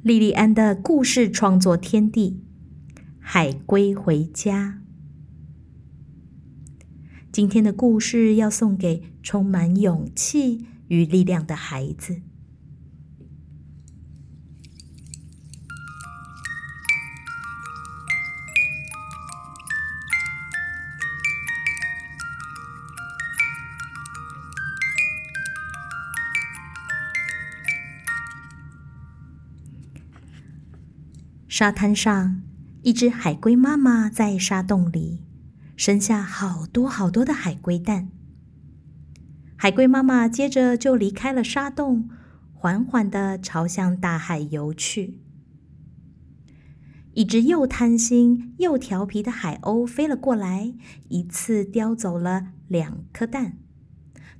莉莉安的故事创作天地，海龟回家。今天的故事要送给充满勇气与力量的孩子。沙滩上，一只海龟妈妈在沙洞里生下好多好多的海龟蛋。海龟妈妈接着就离开了沙洞，缓缓的朝向大海游去。一只又贪心又调皮的海鸥飞了过来，一次叼走了两颗蛋。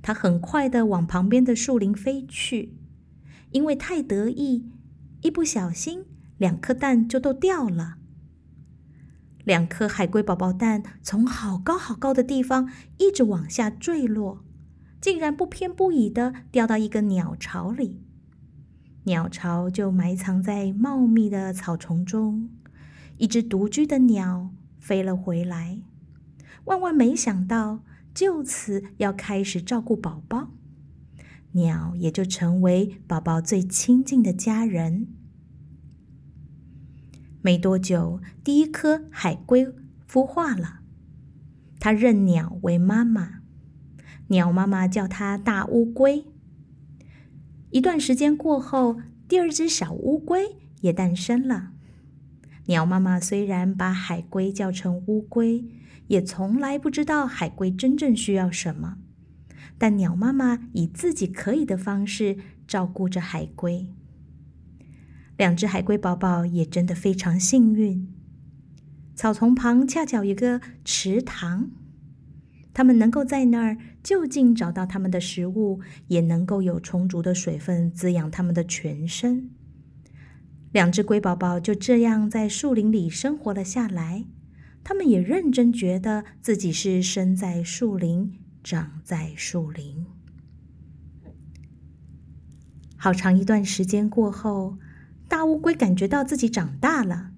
它很快的往旁边的树林飞去，因为太得意，一不小心。两颗蛋就都掉了。两颗海龟宝宝蛋从好高好高的地方一直往下坠落，竟然不偏不倚的掉到一个鸟巢里。鸟巢就埋藏在茂密的草丛中。一只独居的鸟飞了回来，万万没想到，就此要开始照顾宝宝，鸟也就成为宝宝最亲近的家人。没多久，第一颗海龟孵化了。它认鸟为妈妈，鸟妈妈叫它大乌龟。一段时间过后，第二只小乌龟也诞生了。鸟妈妈虽然把海龟叫成乌龟，也从来不知道海龟真正需要什么。但鸟妈妈以自己可以的方式照顾着海龟。两只海龟宝宝也真的非常幸运。草丛旁恰巧有个池塘，它们能够在那儿就近找到它们的食物，也能够有充足的水分滋养它们的全身。两只龟宝宝就这样在树林里生活了下来。他们也认真觉得自己是生在树林，长在树林。好长一段时间过后。大乌龟感觉到自己长大了，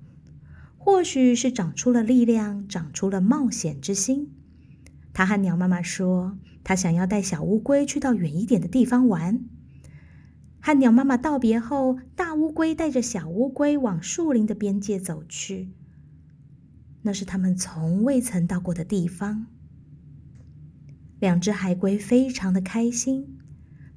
或许是长出了力量，长出了冒险之心。他和鸟妈妈说：“他想要带小乌龟去到远一点的地方玩。”和鸟妈妈道别后，大乌龟带着小乌龟往树林的边界走去。那是他们从未曾到过的地方。两只海龟非常的开心，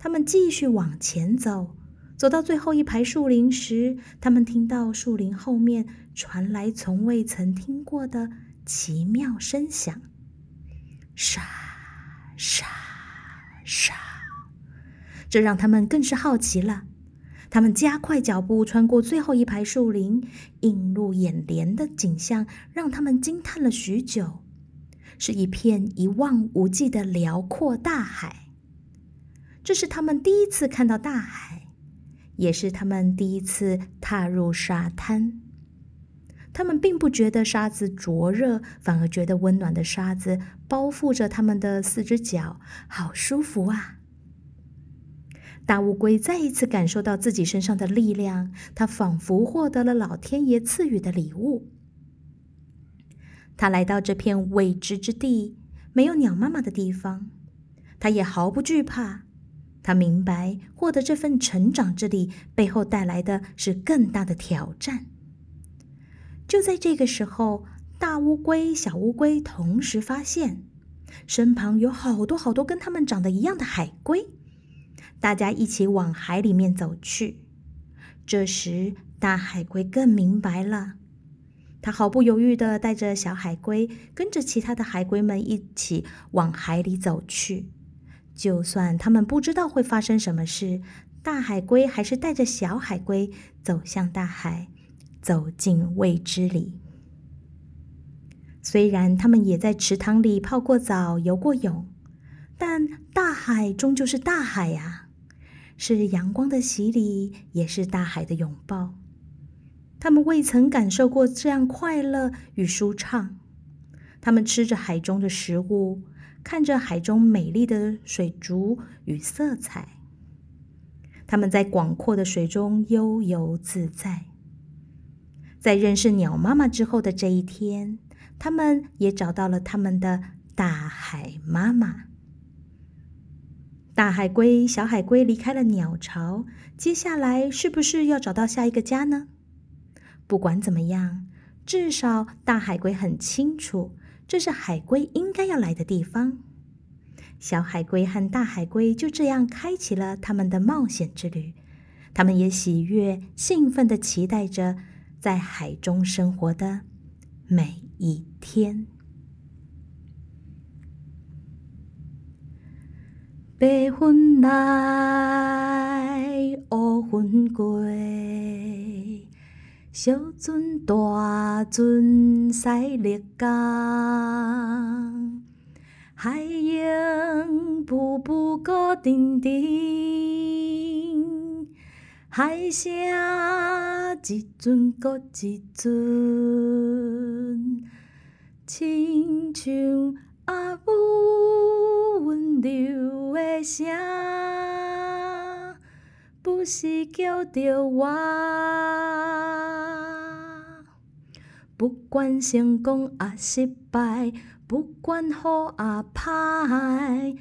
他们继续往前走。走到最后一排树林时，他们听到树林后面传来从未曾听过的奇妙声响，沙沙沙，这让他们更是好奇了。他们加快脚步，穿过最后一排树林，映入眼帘的景象让他们惊叹了许久，是一片一望无际的辽阔大海。这是他们第一次看到大海。也是他们第一次踏入沙滩，他们并不觉得沙子灼热，反而觉得温暖的沙子包覆着他们的四只脚，好舒服啊！大乌龟再一次感受到自己身上的力量，它仿佛获得了老天爷赐予的礼物。它来到这片未知之地，没有鸟妈妈的地方，它也毫不惧怕。他明白，获得这份成长之力背后带来的是更大的挑战。就在这个时候，大乌龟、小乌龟同时发现，身旁有好多好多跟他们长得一样的海龟，大家一起往海里面走去。这时，大海龟更明白了，他毫不犹豫的带着小海龟，跟着其他的海龟们一起往海里走去。就算他们不知道会发生什么事，大海龟还是带着小海龟走向大海，走进未知里。虽然他们也在池塘里泡过澡、游过泳，但大海终究是大海呀，是阳光的洗礼，也是大海的拥抱。他们未曾感受过这样快乐与舒畅。他们吃着海中的食物。看着海中美丽的水族与色彩，他们在广阔的水中悠游自在。在认识鸟妈妈之后的这一天，他们也找到了他们的大海妈妈。大海龟、小海龟离开了鸟巢，接下来是不是要找到下一个家呢？不管怎么样，至少大海龟很清楚，这是海龟应该要来的地方。小海龟和大海龟就这样开启了他们的冒险之旅。他们也喜悦、兴奋的期待着在海中生活的每一天。白云来，乌云过，小船大船驶入港，海涌步步高沉沉，海声一阵搁一阵，亲像阿母温柔的声，不时叫着我。不管成功啊失败，不管好啊歹，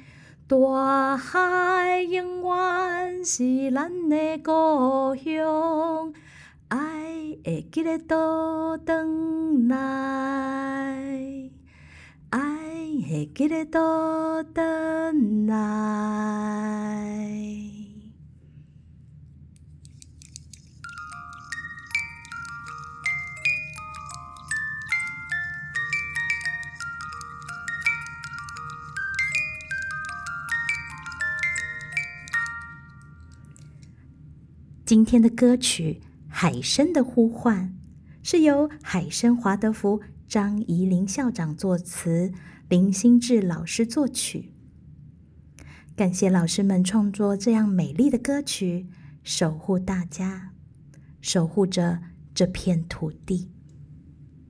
大海永远是咱的故乡，爱会记得倒转来。爱会记得倒转来。今天的歌曲《海参的呼唤》是由海参华德福。张怡林校长作词，林心志老师作曲。感谢老师们创作这样美丽的歌曲，守护大家，守护着这片土地。